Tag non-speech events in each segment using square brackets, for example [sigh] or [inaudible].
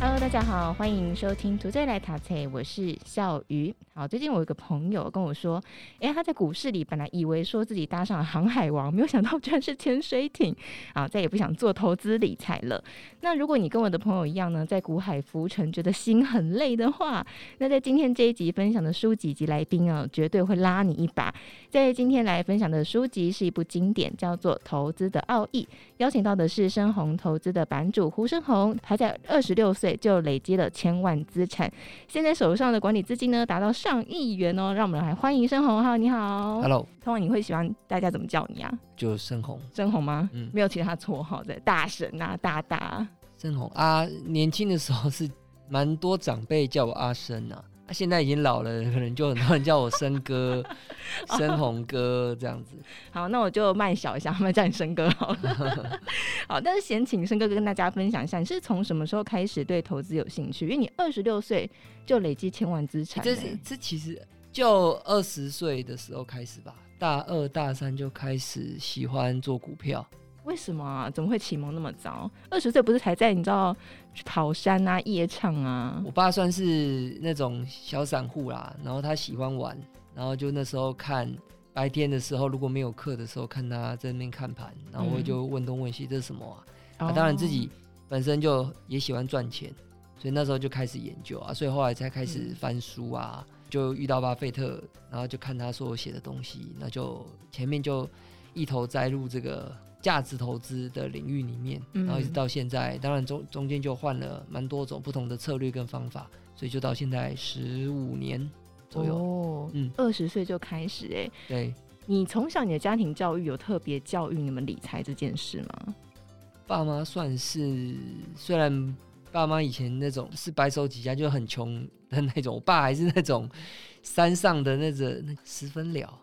Hello，大家好，欢迎收听《图在来读册》，我是笑鱼。好，最近我有个朋友跟我说，哎，他在股市里本来以为说自己搭上了航海王，没有想到居然是潜水艇啊，再也不想做投资理财了。那如果你跟我的朋友一样呢，在股海浮沉，觉得心很累的话，那在今天这一集分享的书籍及来宾啊，绝对会拉你一把。在今天来分享的书籍是一部经典，叫做《投资的奥义》，邀请到的是深红投资的版主胡生红，他在二十六岁就累积了千万资产，现在手上的管理资金呢，达到上亿元哦。让我们来欢迎申红哈，你好，Hello。通常你会喜欢大家怎么叫你啊？就申红，申红吗？嗯，没有其他绰号的，大神啊，大大。申红啊，年轻的时候是蛮多长辈叫我阿生啊。现在已经老了，可能就很多人叫我生哥、[laughs] 生红哥这样子。好，那我就卖小一下，慢慢叫你生哥好了。[laughs] 好，但是先请生哥跟大家分享一下，你是从什么时候开始对投资有兴趣？因为你二十六岁就累积千万资产、欸。这是这其实就二十岁的时候开始吧，大二大三就开始喜欢做股票。为什么啊？怎么会启蒙那么早？二十岁不是才在你知道去跑山啊、夜唱啊？我爸算是那种小散户啦，然后他喜欢玩，然后就那时候看白天的时候，如果没有课的时候，看他在那边看盘，然后我就问东问西，这是什么啊？嗯、啊，当然自己本身就也喜欢赚钱，所以那时候就开始研究啊，所以后来才开始翻书啊，嗯、就遇到巴菲特，然后就看他说我写的东西，那就前面就一头栽入这个。价值投资的领域里面，然后一直到现在，嗯、当然中中间就换了蛮多种不同的策略跟方法，所以就到现在十五年左右。哦，嗯，二十岁就开始哎、欸。对，你从小你的家庭教育有特别教育你们理财这件事吗？爸妈算是，虽然爸妈以前那种是白手起家就很穷的那种，我爸还是那种山上的那个那十分了。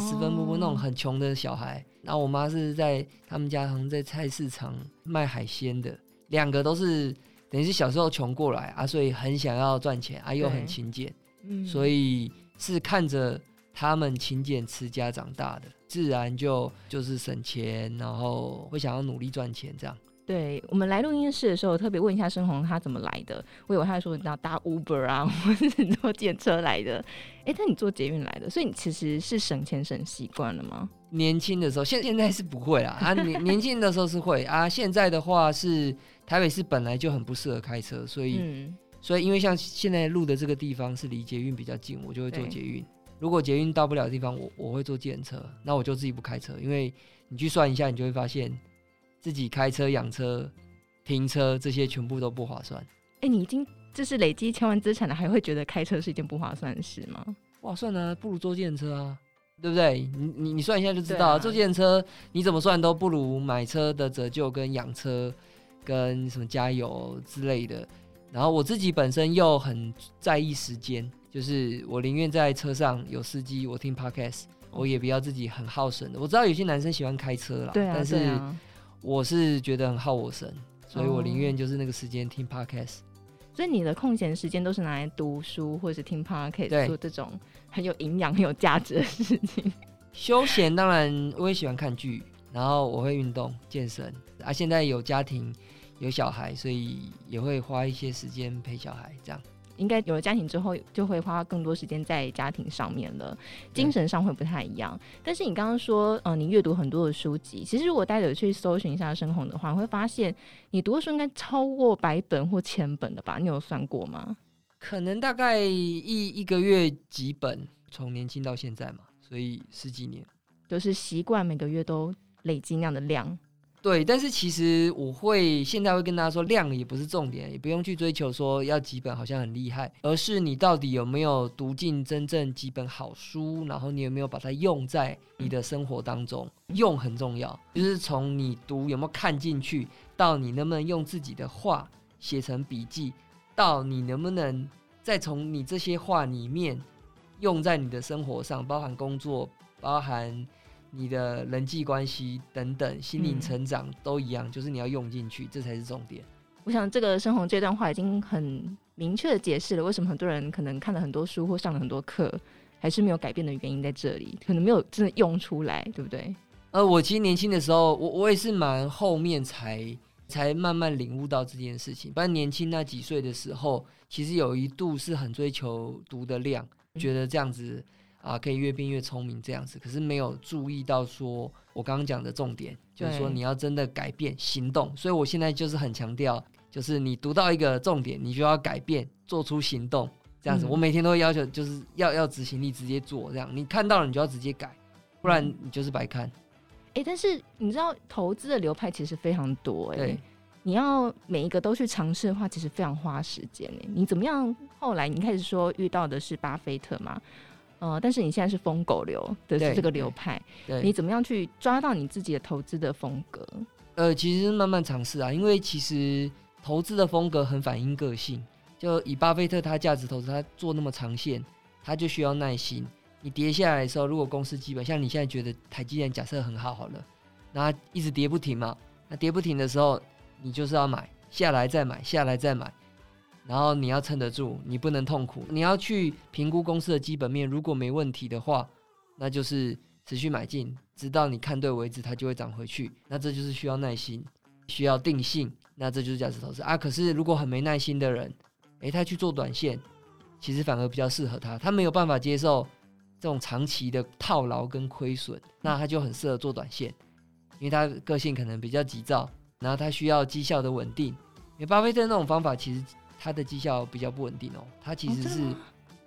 十分不不那种很穷的小孩，然后我妈是在他们家好像在菜市场卖海鲜的，两个都是等于是小时候穷过来啊，所以很想要赚钱啊，又很勤俭，嗯，所以是看着他们勤俭持家长大的，自然就就是省钱，然后会想要努力赚钱这样。对，我们来录音室的时候，特别问一下申红他怎么来的。我以为他说你知道搭 Uber 啊，[laughs] 或者是坐电车来的。哎，但你坐捷运来的，所以你其实是省钱省习惯了吗？年轻的时候，现现在是不会啦。啊，年 [laughs] 年轻的时候是会啊。现在的话是台北市本来就很不适合开车，所以、嗯、所以因为像现在录的这个地方是离捷运比较近，我就会坐捷运。如果捷运到不了的地方，我我会坐电车，那我就自己不开车，因为你去算一下，你就会发现。自己开车、养车、停车，这些全部都不划算。哎、欸，你已经就是累积千万资产了，还会觉得开车是一件不划算的事吗？划算啊，不如坐计程车啊，对不对？你你你算一下就知道，啊、坐计程车你怎么算都不如买车的折旧跟养车跟什么加油之类的。然后我自己本身又很在意时间，就是我宁愿在车上有司机，我听 podcast，我也不要自己很耗神的。我知道有些男生喜欢开车啦，对啊，但是。对啊我是觉得很耗我神，所以我宁愿就是那个时间听 podcast。所以你的空闲时间都是拿来读书或者是听 podcast，做这种很有营养、很有价值的事情。[laughs] 休闲当然我也喜欢看剧，然后我会运动、健身。啊，现在有家庭、有小孩，所以也会花一些时间陪小孩，这样。应该有了家庭之后，就会花更多时间在家庭上面了，精神上会不太一样。但是你刚刚说，呃，你阅读很多的书籍，其实如果带着去搜寻一下生红的话，你会发现你读的书应该超过百本或千本的吧？你有算过吗？可能大概一一个月几本，从年轻到现在嘛，所以十几年，就是习惯每个月都累积那样的量。对，但是其实我会现在会跟大家说，量也不是重点，也不用去追求说要几本好像很厉害，而是你到底有没有读进真正几本好书，然后你有没有把它用在你的生活当中，用很重要。就是从你读有没有看进去，到你能不能用自己的话写成笔记，到你能不能再从你这些话里面用在你的生活上，包含工作，包含。你的人际关系等等，心灵成长都一样，嗯，就是你要用进去，这才是重点。我想这个生红这段话已经很明确的解释了为什么很多人可能看了很多书或上了很多课，还是没有改变的原因在这里，可能没有真的用出来，对不对？呃，我其实年轻的时候，我我也是蛮后面才才慢慢领悟到这件事情。不然年轻那几岁的时候，其实有一度是很追求读的量，觉得这样子啊可以越变越聪明这样子，可是没有注意到说我刚刚讲的重点，就是说你要真的改变行动。所以我现在就是很强调，就是你读到一个重点，你就要改变，做出行动，这样子。我每天都会要求，就是要要执行力，直接做这样。你看到了，你就要直接改，不然你就是白看。哎、欸，但是你知道投资的流派其实非常多哎、欸，你要每一个都去尝试的话，其实非常花时间哎、欸。你怎么样？后来你开始说遇到的是巴菲特嘛？呃，但是你现在是疯狗流的是这个流派，你怎么样去抓到你自己的投资的风格？呃，其实慢慢尝试啊，因为其实投资的风格很反映个性。就以巴菲特他价值投资，他做那么长线，他就需要耐心。你跌下来的时候，如果公司基本像你现在觉得台积电假设很好好了，那一直跌不停嘛，那跌不停的时候，你就是要买下来再买下来再买，然后你要撑得住，你不能痛苦，你要去评估公司的基本面，如果没问题的话，那就是持续买进，直到你看对为止，它就会涨回去。那这就是需要耐心，需要定性，那这就是价值投资啊。可是如果很没耐心的人，诶，他去做短线，其实反而比较适合他，他没有办法接受。这种长期的套牢跟亏损，那他就很适合做短线，因为他个性可能比较急躁，然后他需要绩效的稳定。因为巴菲特那种方法，其实他的绩效比较不稳定哦。他其实是，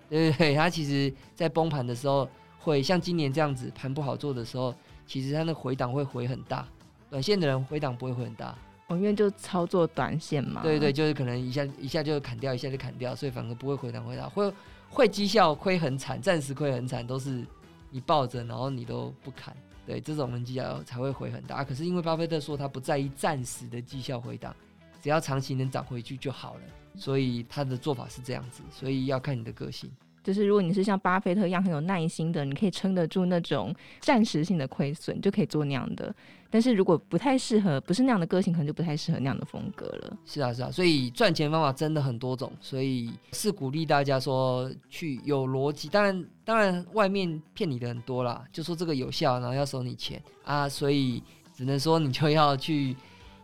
对对对，他其实在崩盘的时候，会像今年这样子盘不好做的时候，其实他的回档会回很大。短线的人回档不会回很大，我因为就操作短线嘛。对对，就是可能一下一下就砍掉，一下就砍掉，所以反而不会回档回档，会。会绩效亏很惨，暂时亏很惨，都是你抱着，然后你都不砍，对，这种人绩效才会回很大。啊，可是因为巴菲特说他不在意暂时的绩效回档，只要长期能涨回去就好了，所以他的做法是这样子，所以要看你的个性。就是如果你是像巴菲特一样很有耐心的，你可以撑得住那种暂时性的亏损，就可以做那样的。但是如果不太适合，不是那样的个性，可能就不太适合那样的风格了。是啊，是啊，所以赚钱方法真的很多种，所以是鼓励大家说去有逻辑。当然，当然外面骗你的很多啦，就说这个有效，然后要收你钱啊，所以只能说你就要去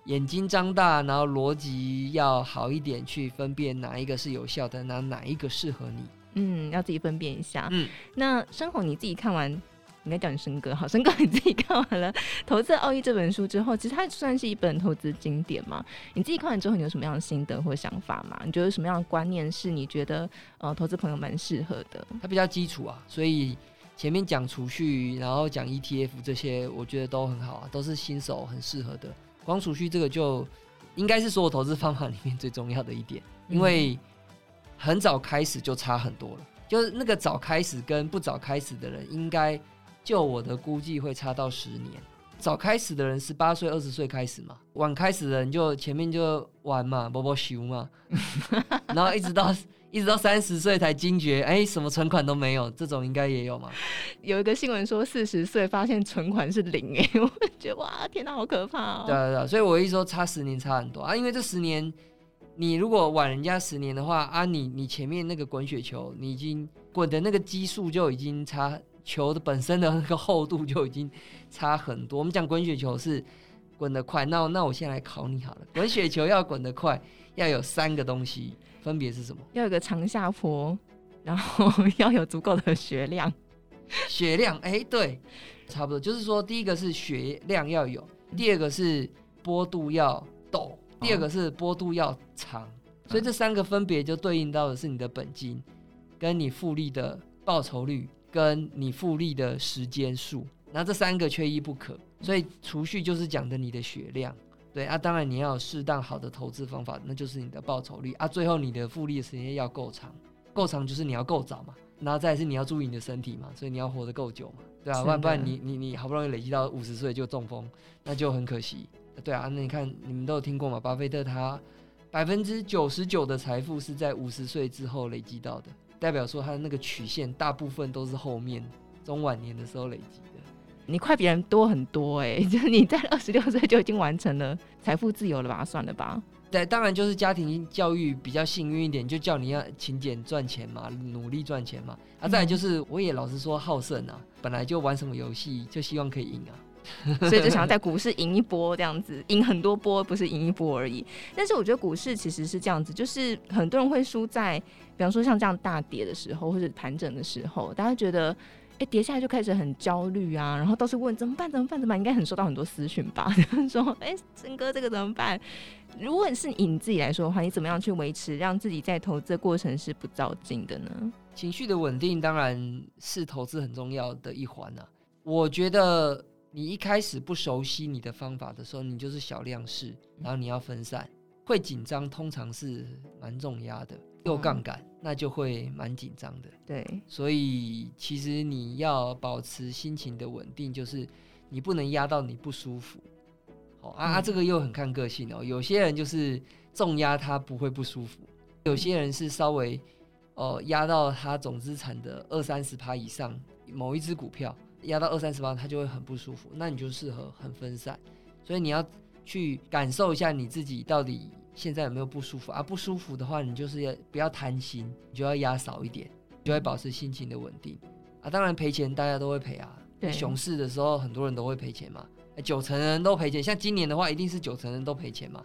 眼睛张大，然后逻辑要好一点，去分辨哪一个是有效的，哪哪一个适合你。嗯，要自己分辨一下。嗯，那生红你自己看完，应该叫你生哥好，生哥你自己看完了《投资奥义》这本书之后，其实它算是一本投资经典嘛？你自己看完之后，你有什么样的心得或想法吗？你觉得什么样的观念是你觉得呃投资朋友蛮适合的？它比较基础啊，所以前面讲储蓄，然后讲 ETF 这些，我觉得都很好啊，都是新手很适合的。光储蓄这个就应该是所有投资方法里面最重要的一点，因为、嗯。很早开始就差很多了，就是那个早开始跟不早开始的人，应该就我的估计会差到十年。早开始的人十八岁、二十岁开始嘛，晚开始的人就前面就玩嘛，波波修嘛，[laughs] 然后一直到一直到三十岁才惊觉，哎、欸，什么存款都没有，这种应该也有吗。有一个新闻说四十岁发现存款是零，哎，[laughs] 我觉得哇，天哪，好可怕哦。对对对，所以我一说差十年差很多啊，因为这十年。你如果晚人家十年的话啊你，你你前面那个滚雪球，你已经滚的那个基数就已经差，球的本身的那个厚度就已经差很多。我们讲滚雪球是滚得快，那那我先来考你好了，滚雪球要滚得快，要有三个东西，分别是什么？要有个长下坡，然后 [laughs] 要有足够的血量。血量，哎、欸，对，差不多，就是说第一个是血量要有，第二个是坡度要陡。第二个是波度要长，哦、所以这三个分别就对应到的是你的本金，跟你复利的报酬率，跟你复利的时间数，那这三个缺一不可。所以储蓄就是讲的你的血量，对啊，当然你要有适当好的投资方法，那就是你的报酬率啊。最后你的复利时间要够长，够长就是你要够早嘛，然后再是你要注意你的身体嘛，所以你要活得够久嘛，对啊，不然不然你你你好不容易累积到五十岁就中风，那就很可惜。对啊，那你看，你们都有听过嘛？巴菲特他百分之九十九的财富是在五十岁之后累积到的，代表说他的那个曲线大部分都是后面中晚年的时候累积的。你快别人多很多哎、欸，[laughs] 就是你在二十六岁就已经完成了财富自由了吧？算了吧。对，当然就是家庭教育比较幸运一点，就叫你要勤俭赚钱嘛，努力赚钱嘛。啊，再来就是我也老实说好胜啊，本来就玩什么游戏就希望可以赢啊。所以就想要在股市赢一波，这样子赢很多波，不是赢一波而已。但是我觉得股市其实是这样子，就是很多人会输在，比方说像这样大跌的时候，或者盘整的时候，大家觉得，哎、跌下来就开始很焦虑啊，然后都是问怎么办？怎么办？怎么办？应该很收到很多私讯吧？[laughs] 说，哎、欸，森哥这个怎么办？如果是以你自己来说的话，你怎么样去维持让自己在投资的过程是不躁进的呢？情绪的稳定当然是投资很重要的一环啊。我觉得。你一开始不熟悉你的方法的时候，你就是小量试，然后你要分散，会紧张，通常是蛮重压的，又杠杆，那就会蛮紧张的。对，所以其实你要保持心情的稳定，就是你不能压到你不舒服。好啊，啊，这个又很看个性哦。有些人就是重压他不会不舒服，有些人是稍微哦压到他总资产的二三十趴以上，某一只股票。压到二三十趴，他就会很不舒服。那你就适合很分散，所以你要去感受一下你自己到底现在有没有不舒服啊？不舒服的话，你就是要不要贪心，你就要压少一点，就会保持心情的稳定啊。当然赔钱大家都会赔啊，对，熊市的时候很多人都会赔钱嘛，九成人都赔钱。像今年的话，一定是九成人都赔钱嘛。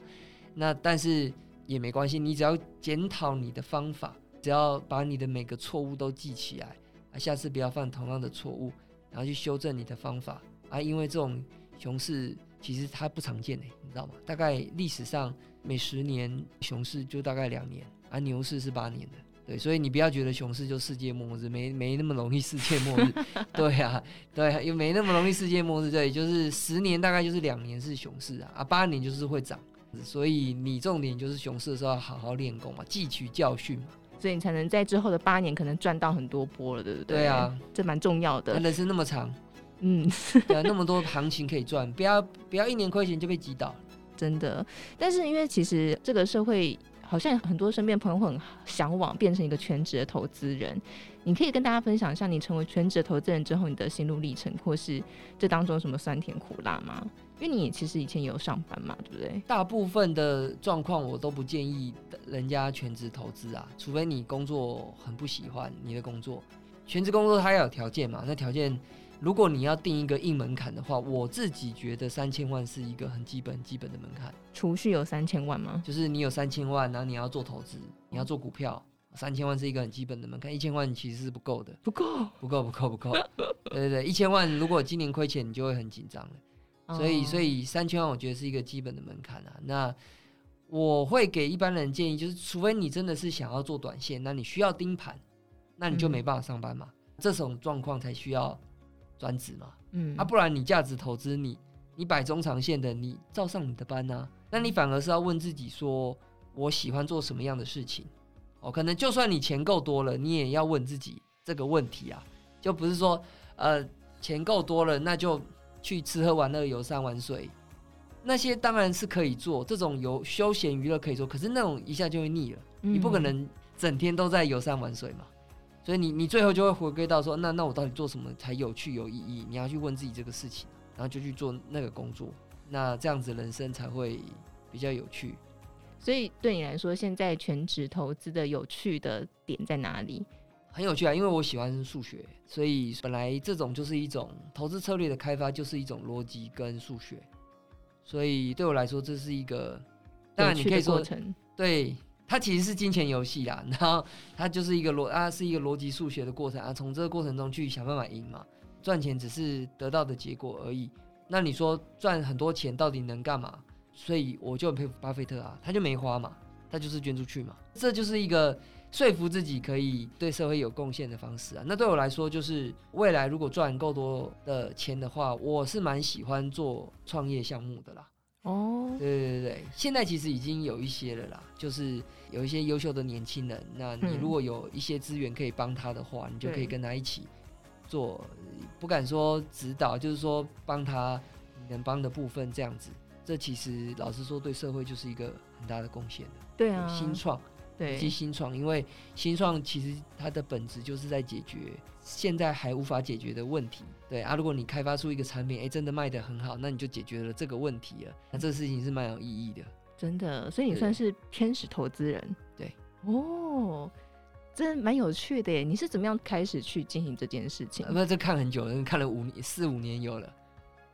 那但是也没关系，你只要检讨你的方法，只要把你的每个错误都记起来啊，下次不要犯同样的错误。然后去修正你的方法啊，因为这种熊市其实它不常见诶，你知道吗？大概历史上每十年熊市就大概两年，而、啊、牛市是八年的，对，所以你不要觉得熊市就世界末日，没没那么容易世界末日，[laughs] 对啊，对，又没那么容易世界末日，对，就是十年大概就是两年是熊市啊，啊，八年就是会涨，所以你重点就是熊市的时候要好好练功嘛，汲取教训嘛。所以你才能在之后的八年可能赚到很多波了，对不对？对啊，这蛮重要的。人生那么长，嗯，有那么多行情可以赚，不要不要一年亏钱就被击倒，真的。但是因为其实这个社会好像很多身边朋友很向往变成一个全职的投资人，你可以跟大家分享一下你成为全职的投资人之后你的心路历程，或是这当中有什么酸甜苦辣吗？因为你其实以前也有上班嘛，对不对？大部分的状况我都不建议人家全职投资啊，除非你工作很不喜欢你的工作。全职工作它要有条件嘛，那条件如果你要定一个硬门槛的话，我自己觉得三千万是一个很基本基本的门槛。储蓄有三千万吗？就是你有三千万，然后你要做投资，你要做股票，三千万是一个很基本的门槛，一千万其实是不够的，不够，不够，不够，不够。[laughs] 对对对，一千万如果今年亏钱，你就会很紧张了。所以，所以三千万我觉得是一个基本的门槛啊。那我会给一般人建议，就是除非你真的是想要做短线，那你需要盯盘，那你就没办法上班嘛。嗯、这种状况才需要专职嘛。嗯，啊，不然你价值投资，你你摆中长线的，你照上你的班啊。那你反而是要问自己说，我喜欢做什么样的事情？哦，可能就算你钱够多了，你也要问自己这个问题啊。就不是说，呃，钱够多了，那就。去吃喝玩乐、游山玩水，那些当然是可以做，这种游休闲娱乐可以做。可是那种一下就会腻了，嗯、你不可能整天都在游山玩水嘛。所以你你最后就会回归到说，那那我到底做什么才有趣有意义？你要去问自己这个事情，然后就去做那个工作，那这样子人生才会比较有趣。所以对你来说，现在全职投资的有趣的点在哪里？很有趣啊，因为我喜欢数学，所以本来这种就是一种投资策略的开发，就是一种逻辑跟数学，所以对我来说这是一个，当然你可以说，对，它其实是金钱游戏啦，[laughs] 然后它就是一个逻啊，是一个逻辑数学的过程啊，从这个过程中去想办法赢嘛，赚钱只是得到的结果而已。那你说赚很多钱到底能干嘛？所以我就很佩服巴菲特啊，他就没花嘛，他就是捐出去嘛，这就是一个。说服自己可以对社会有贡献的方式啊，那对我来说就是未来如果赚够多的钱的话，我是蛮喜欢做创业项目的啦。哦，对对对对，现在其实已经有一些了啦，就是有一些优秀的年轻人，那你如果有一些资源可以帮他的话，你就可以跟他一起做，不敢说指导，就是说帮他能帮的部分这样子。这其实老实说，对社会就是一个很大的贡献的。对啊，新创。对，及新创，因为新创其实它的本质就是在解决现在还无法解决的问题。对啊，如果你开发出一个产品，哎，真的卖得很好，那你就解决了这个问题了。那这个事情是蛮有意义的。真的，所以你算是天使投资人。对，哦，真蛮有趣的耶。你是怎么样开始去进行这件事情？不，这看很久了，看了五年、四五年有了。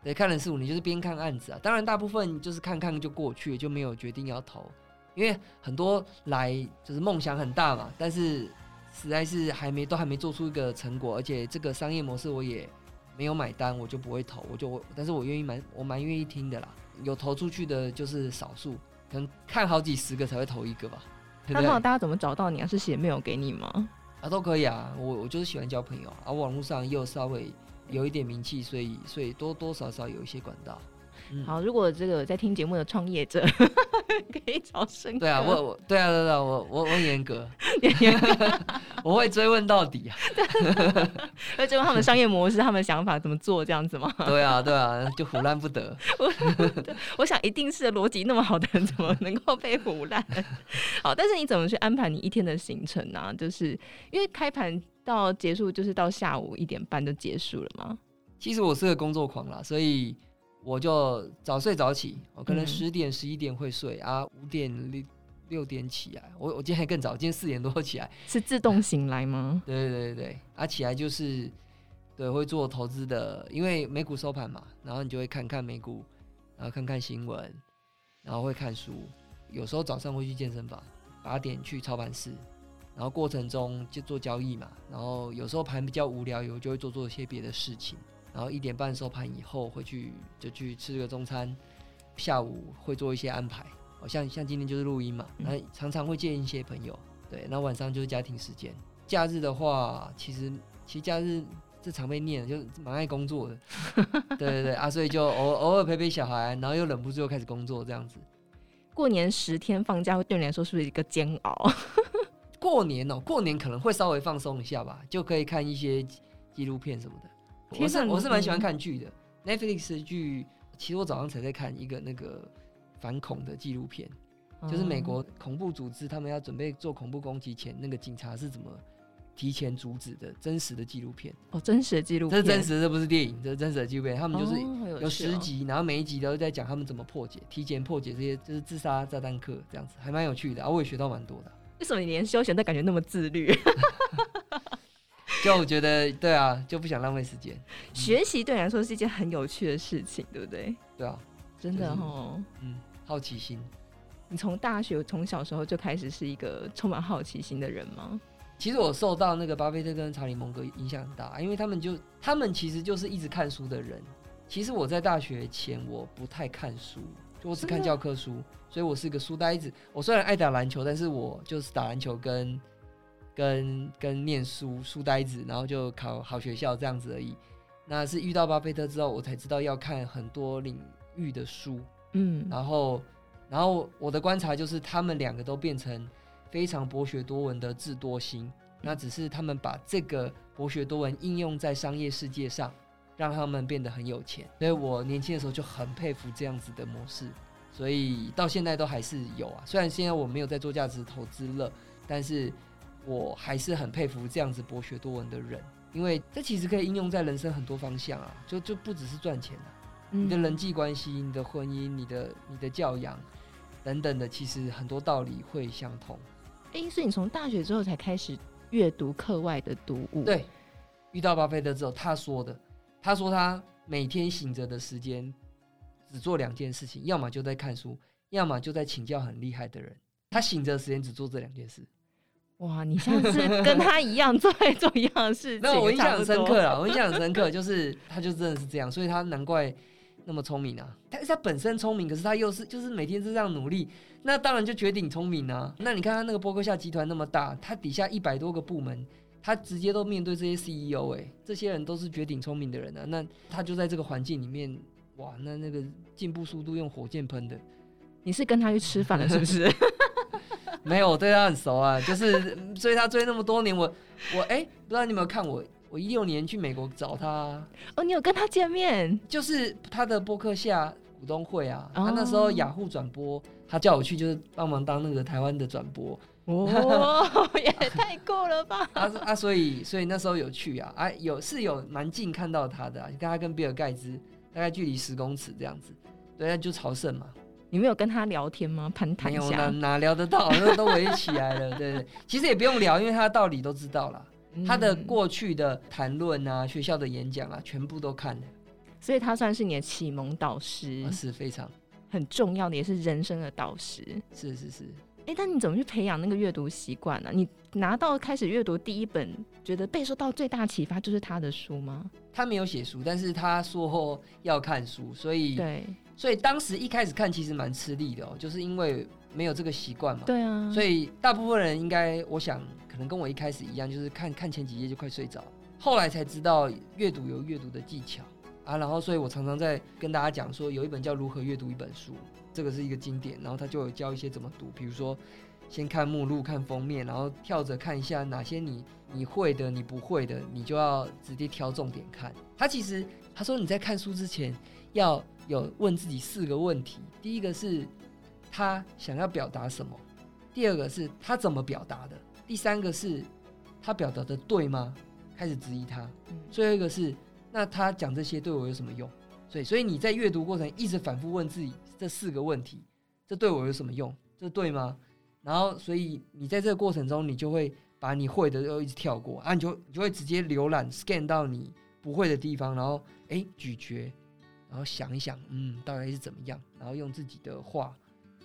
对，看了四五年，就是边看案子啊。当然，大部分就是看看就过去了，就没有决定要投。因为很多来就是梦想很大嘛，但是实在是还没都还没做出一个成果，而且这个商业模式我也没有买单，我就不会投。我就，但是我愿意蛮，我蛮愿意听的啦。有投出去的就是少数。可能看好几十个才会投一个吧。那好，大家怎么找到你啊？是写 mail 给你吗？啊，都可以啊。我我就是喜欢交朋友啊。网络上又稍微有一点名气，所以所以多多少少有一些管道。嗯、好，如果这个在听节目的创业者 [laughs] 可以找生。对啊，我我对啊对啊，我我我严格，[laughs] 严格 [laughs] 我会追问到底啊。会追问他们商业模式、他们想法怎么做这样子吗？对啊对啊，就唬烂不得。我，我想一定是逻辑那么好的人，怎么能够被唬烂？好，但是你怎么去安排你一天的行程呢、啊？就是因为开盘到结束就是到下午一点半就结束了吗？其实我是个工作狂啦，所以。我就早睡早起，我可能十点十一点会睡、嗯、啊，五点六六点起来。我我今天还更早，今天四点多起来。是自动醒来吗？[laughs] 对对对对，啊起来就是对会做投资的，因为美股收盘嘛，然后你就会看看美股，然后看看新闻，然后会看书。有时候早上会去健身房，八点去操盘室，然后过程中就做交易嘛。然后有时候盘比较无聊，有就会做做一些别的事情。然后一点半收盘以后回去就去吃个中餐，下午会做一些安排，好像像今天就是录音嘛，那常常会见一些朋友，对，那晚上就是家庭时间。假日的话，其实其实假日这常被念，就蛮爱工作的，[laughs] 对对对啊，所以就偶偶尔陪陪小孩，然后又忍不住又开始工作这样子。过年十天放假，对你来说是不是一个煎熬？[laughs] 过年哦，过年可能会稍微放松一下吧，就可以看一些纪录片什么的。我是我是蛮喜欢看剧的，Netflix 的剧，其实我早上才在看一个那个反恐的纪录片，就是美国恐怖组织他们要准备做恐怖攻击前，那个警察是怎么提前阻止的，真实的纪录片。哦，真实的纪录片，这是真实的，这不是电影，这是真实的纪录片。他们就是有十集，然后每一集都在讲他们怎么破解，提前破解这些就是自杀炸弹客这样子，还蛮有趣的啊，我也学到蛮多的。为什么你连休闲都感觉那么自律？[laughs] 就我觉得对啊，就不想浪费时间。学习对你来说是一件很有趣的事情，对不对？对啊，真的哦。嗯，好奇心。你从大学从小时候就开始是一个充满好奇心的人吗？其实我受到那个巴菲特跟查理蒙格影响很大，因为他们就他们其实就是一直看书的人。其实我在大学前我不太看书，就我只看教科书，所以我是一个书呆子。我虽然爱打篮球，但是我就是打篮球跟。跟跟念书书呆子，然后就考好学校这样子而已。那是遇到巴菲特之后，我才知道要看很多领域的书。嗯，然后然后我的观察就是，他们两个都变成非常博学多闻的智多星。那只是他们把这个博学多闻应用在商业世界上，让他们变得很有钱。所以我年轻的时候就很佩服这样子的模式，所以到现在都还是有啊。虽然现在我没有在做价值投资了，但是。我还是很佩服这样子博学多闻的人，因为这其实可以应用在人生很多方向啊，就就不只是赚钱啊，你的人际关系、你的婚姻、你的你的教养等等的，其实很多道理会相通。诶，所以你从大学之后才开始阅读课外的读物？对，遇到巴菲特之后，他说的，他说他每天醒着的时间只做两件事情，要么就在看书，要么就在请教很厉害的人。他醒着的时间只做这两件事。哇，你像是跟他一样做做一样的事情。那我印象很深刻了，我印象很深刻，就是他就真的是这样，所以他难怪那么聪明啊。但是他本身聪明，可是他又是就是每天是这样努力，那当然就绝顶聪明啊。那你看他那个波克夏集团那么大，他底下一百多个部门，他直接都面对这些 CEO，哎、欸，这些人都是绝顶聪明的人啊。那他就在这个环境里面，哇，那那个进步速度用火箭喷的。你是跟他去吃饭了是不是？没有，我对他很熟啊，[laughs] 就是追他追那么多年，我我哎、欸，不知道你有没有看我，我一六年去美国找他，哦，你有跟他见面？就是他的博客下股东会啊，他那时候雅虎转播，他叫我去，就是帮忙当那个台湾的转播，哦，[laughs] 也太过了吧！啊啊，所以所以那时候有去啊，啊有是有蛮近看到他的、啊，跟他跟比尔盖茨大概距离十公尺这样子，对，就朝圣嘛。你没有跟他聊天吗？攀谈一下？哪哪聊得到？那都围起来了，[laughs] 对对。其实也不用聊，因为他的道理都知道了。嗯、他的过去的谈论啊，学校的演讲啊，全部都看了。所以他算是你的启蒙导师，啊、是非常很重要的，也是人生的导师。是是是。哎、欸，但你怎么去培养那个阅读习惯呢？你拿到开始阅读第一本，觉得被受到最大启发就是他的书吗？他没有写书，但是他说要看书，所以对。所以当时一开始看其实蛮吃力的哦，就是因为没有这个习惯嘛。对啊。所以大部分人应该，我想可能跟我一开始一样，就是看看前几页就快睡着。后来才知道阅读有阅读的技巧啊，然后所以我常常在跟大家讲说，有一本叫《如何阅读一本书》，这个是一个经典，然后他就有教一些怎么读，比如说先看目录、看封面，然后跳着看一下哪些你你会的、你不会的，你就要直接挑重点看。他其实他说你在看书之前要。有问自己四个问题：第一个是他想要表达什么；第二个是他怎么表达的；第三个是他表达的对吗？开始质疑他。最后一个是那他讲这些对我有什么用？所以，所以你在阅读过程一直反复问自己这四个问题：这对我有什么用？这对吗？然后，所以你在这个过程中，你就会把你会的都一直跳过啊，你就你就会直接浏览 scan 到你不会的地方，然后哎咀嚼。然后想一想，嗯，大概是怎么样？然后用自己的话，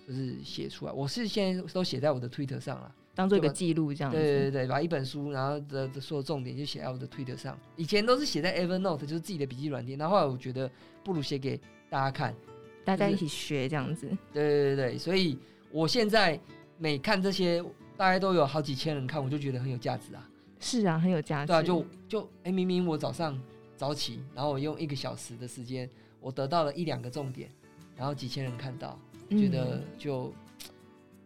就是写出来。我是现在都写在我的 Twitter 上了，当做一个记录这样。对对对，把一本书，然后的的所有重点就写在我的 Twitter 上。以前都是写在 Evernote，就是自己的笔记软件。然后后来我觉得不如写给大家看，大家一起学这样子。对对对对，所以我现在每看这些，大概都有好几千人看，我就觉得很有价值啊。是啊，很有价值。对啊，就就哎，明明我早上早起，然后我用一个小时的时间。我得到了一两个重点，然后几千人看到，觉得就、嗯、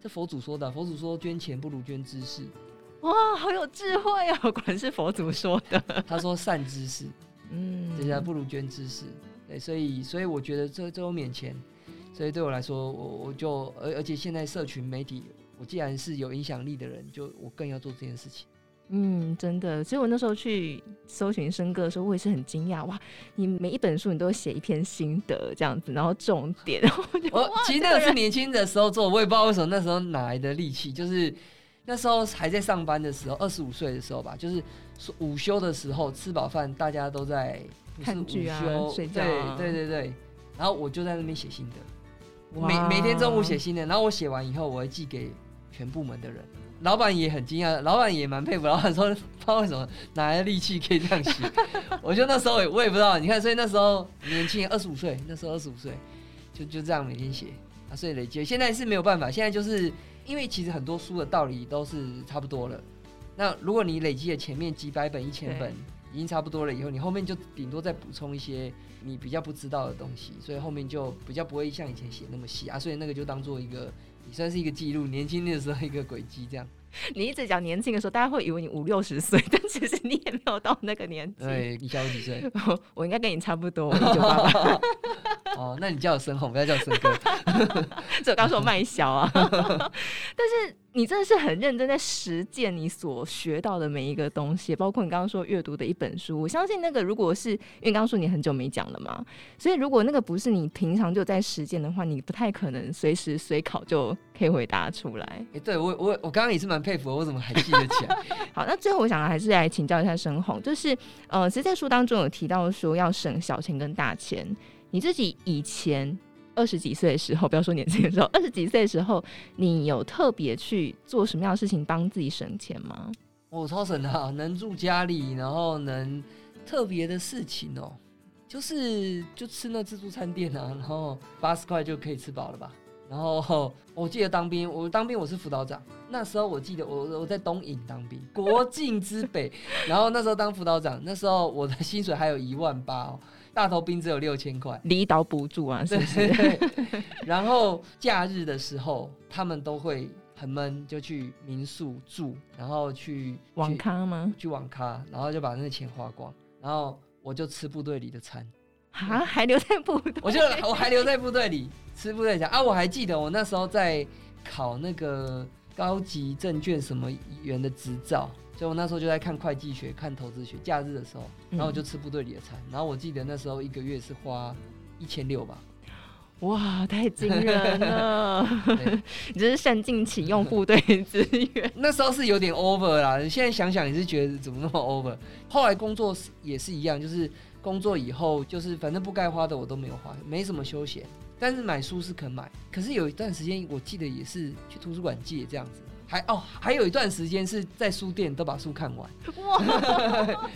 这佛祖说的，佛祖说捐钱不如捐知识，哇，好有智慧啊！[laughs] 果然是佛祖说的。他说善知识，嗯，这下不如捐知识，对，所以所以我觉得这这都免钱，所以对我来说，我我就而而且现在社群媒体，我既然是有影响力的人，就我更要做这件事情。嗯，真的，所以我那时候去搜寻生哥的时候，我也是很惊讶，哇，你每一本书你都写一篇心得这样子，然后重点，然后我我其实那个是年轻的时候做，我也不知道为什么那时候哪来的力气，就是那时候还在上班的时候，二十五岁的时候吧，就是午休的时候吃饱饭，大家都在看剧啊、睡觉啊，对对对对，然后我就在那边写心得，每每天中午写心得，然后我写完以后，我会寄给全部门的人。老板也很惊讶，老板也蛮佩服。老板说：“ [laughs] 不知道为什么哪来的力气可以这样写。[laughs] ”我觉得那时候我也不知道。你看，所以那时候年轻，二十五岁，那时候二十五岁，就就这样每天写啊，所以累积。现在是没有办法，现在就是因为其实很多书的道理都是差不多了。那如果你累积了前面几百本、一千本已经差不多了以后，你后面就顶多再补充一些你比较不知道的东西，所以后面就比较不会像以前写那么细啊。所以那个就当做一个。也算是一个记录，年轻的时候一个轨迹，这样。[laughs] 你一直讲年轻的时候，大家会以为你五六十岁，[laughs] 但其实你也没有到那个年纪。对，你小我几岁？[laughs] 我应该跟你差不多，一九八八。哦，那你叫我笙红，不要叫我笙歌。[laughs] 这我刚说卖小啊，[laughs] 但是你真的是很认真在实践你所学到的每一个东西，包括你刚刚说阅读的一本书。我相信那个如果是因为刚刚说你很久没讲了嘛，所以如果那个不是你平常就在实践的话，你不太可能随时随考就可以回答出来。哎、欸，对我我我刚刚也是蛮佩服，我怎么还记得起来？[laughs] 好，那最后我想还是来请教一下笙红，就是呃，其实在书当中有提到说要省小钱跟大钱。你自己以前二十几岁的时候，[laughs] 不要说年轻的时候，[laughs] 二十几岁的时候，你有特别去做什么样的事情帮自己省钱吗？我、超省的、啊，能住家里，然后能特别的事情哦，就是就吃那自助餐店啊，然后八十块就可以吃饱了吧。然后我记得当兵，我当兵我是辅导长，那时候我记得我我在东营当兵，国境之北，[laughs] 然后那时候当辅导长，那时候我的薪水还有一万八哦。大头兵只有六千块，离岛补助啊，是不是？然后假日的时候，他们都会很闷，就去民宿住，然后去网咖吗？去网咖，然后就把那个钱花光，然后我就吃部队里的餐啊，还留在部队，我就我还留在部队里吃部队餐啊，我还记得我那时候在考那个高级证券什么员的执照。所以我那时候就在看会计学、看投资学，假日的时候，然后我就吃部队里的餐。然后我记得那时候一个月是花一千六吧。哇，太惊人了！[laughs] 你这是善尽启用部队资源。[laughs] 那时候是有点 over 啦，现在想想也是觉得怎么那么 over。后来工作也是一样，就是工作以后就是反正不该花的我都没有花，没什么休闲。但是买书是肯买，可是有一段时间我记得也是去图书馆借这样子，还哦还有一段时间是在书店都把书看完。哇！[laughs]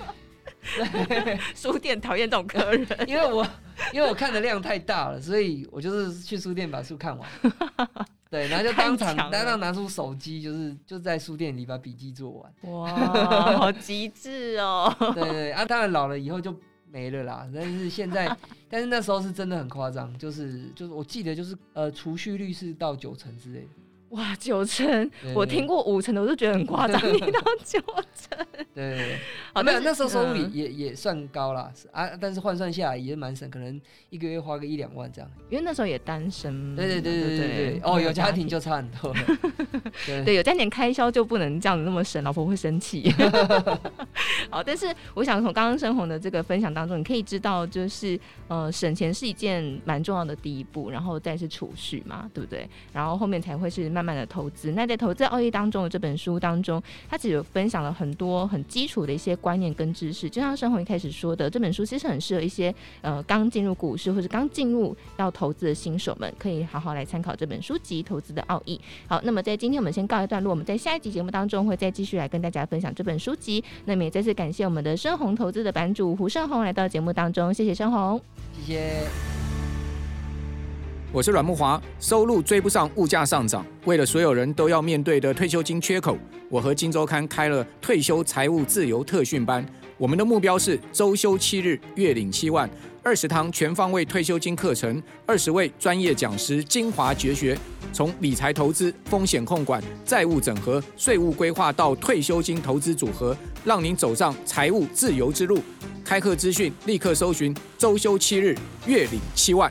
书店讨厌这种客人，因为我因为我看的量太大了，所以我就是去书店把书看完。[laughs] 对，然后就当场当场拿出手机，就是就在书店里把笔记做完。哇，好极致哦！[laughs] 对，对对啊，当然老了以后就没了啦。但是现在，但是那时候是真的很夸张，就是就是我记得就是呃储蓄率是到九成之类的。哇，九成！我听过五成的，我都觉得很夸张。[laughs] 你到九成，对，对，对，好，没有那时候收入也也，也算高啦。啊，但是换算下来也蛮省，可能一个月花个一两万这样。因为那时候也单身。对对对对对哦，有家庭就差很多。[laughs] 对，对，有家庭开销就不能这样子那么省，老婆会生气。[laughs] 好，但是我想从刚刚生红的这个分享当中，你可以知道，就是呃，省钱是一件蛮重要的第一步，然后再是储蓄嘛，对不对？然后后面才会是慢。慢慢的投资，那在投资奥义当中的这本书当中，他其实有分享了很多很基础的一些观念跟知识。就像生红一开始说的，这本书其实很适合一些呃刚进入股市或者刚进入要投资的新手们，可以好好来参考这本书籍《投资的奥义》。好，那么在今天我们先告一段落，我们在下一集节目当中会再继续来跟大家分享这本书籍。那么也再次感谢我们的生红投资的版主胡胜红来到节目当中，谢谢生红，谢谢。我是阮木华，收入追不上物价上涨，为了所有人都要面对的退休金缺口，我和金周刊开了退休财务自由特训班。我们的目标是周休七日，月领七万，二十堂全方位退休金课程，二十位专业讲师精华绝学，从理财投资、风险控管、债务整合、税务规划到退休金投资组合，让您走上财务自由之路。开课资讯立刻搜寻周休七日，月领七万。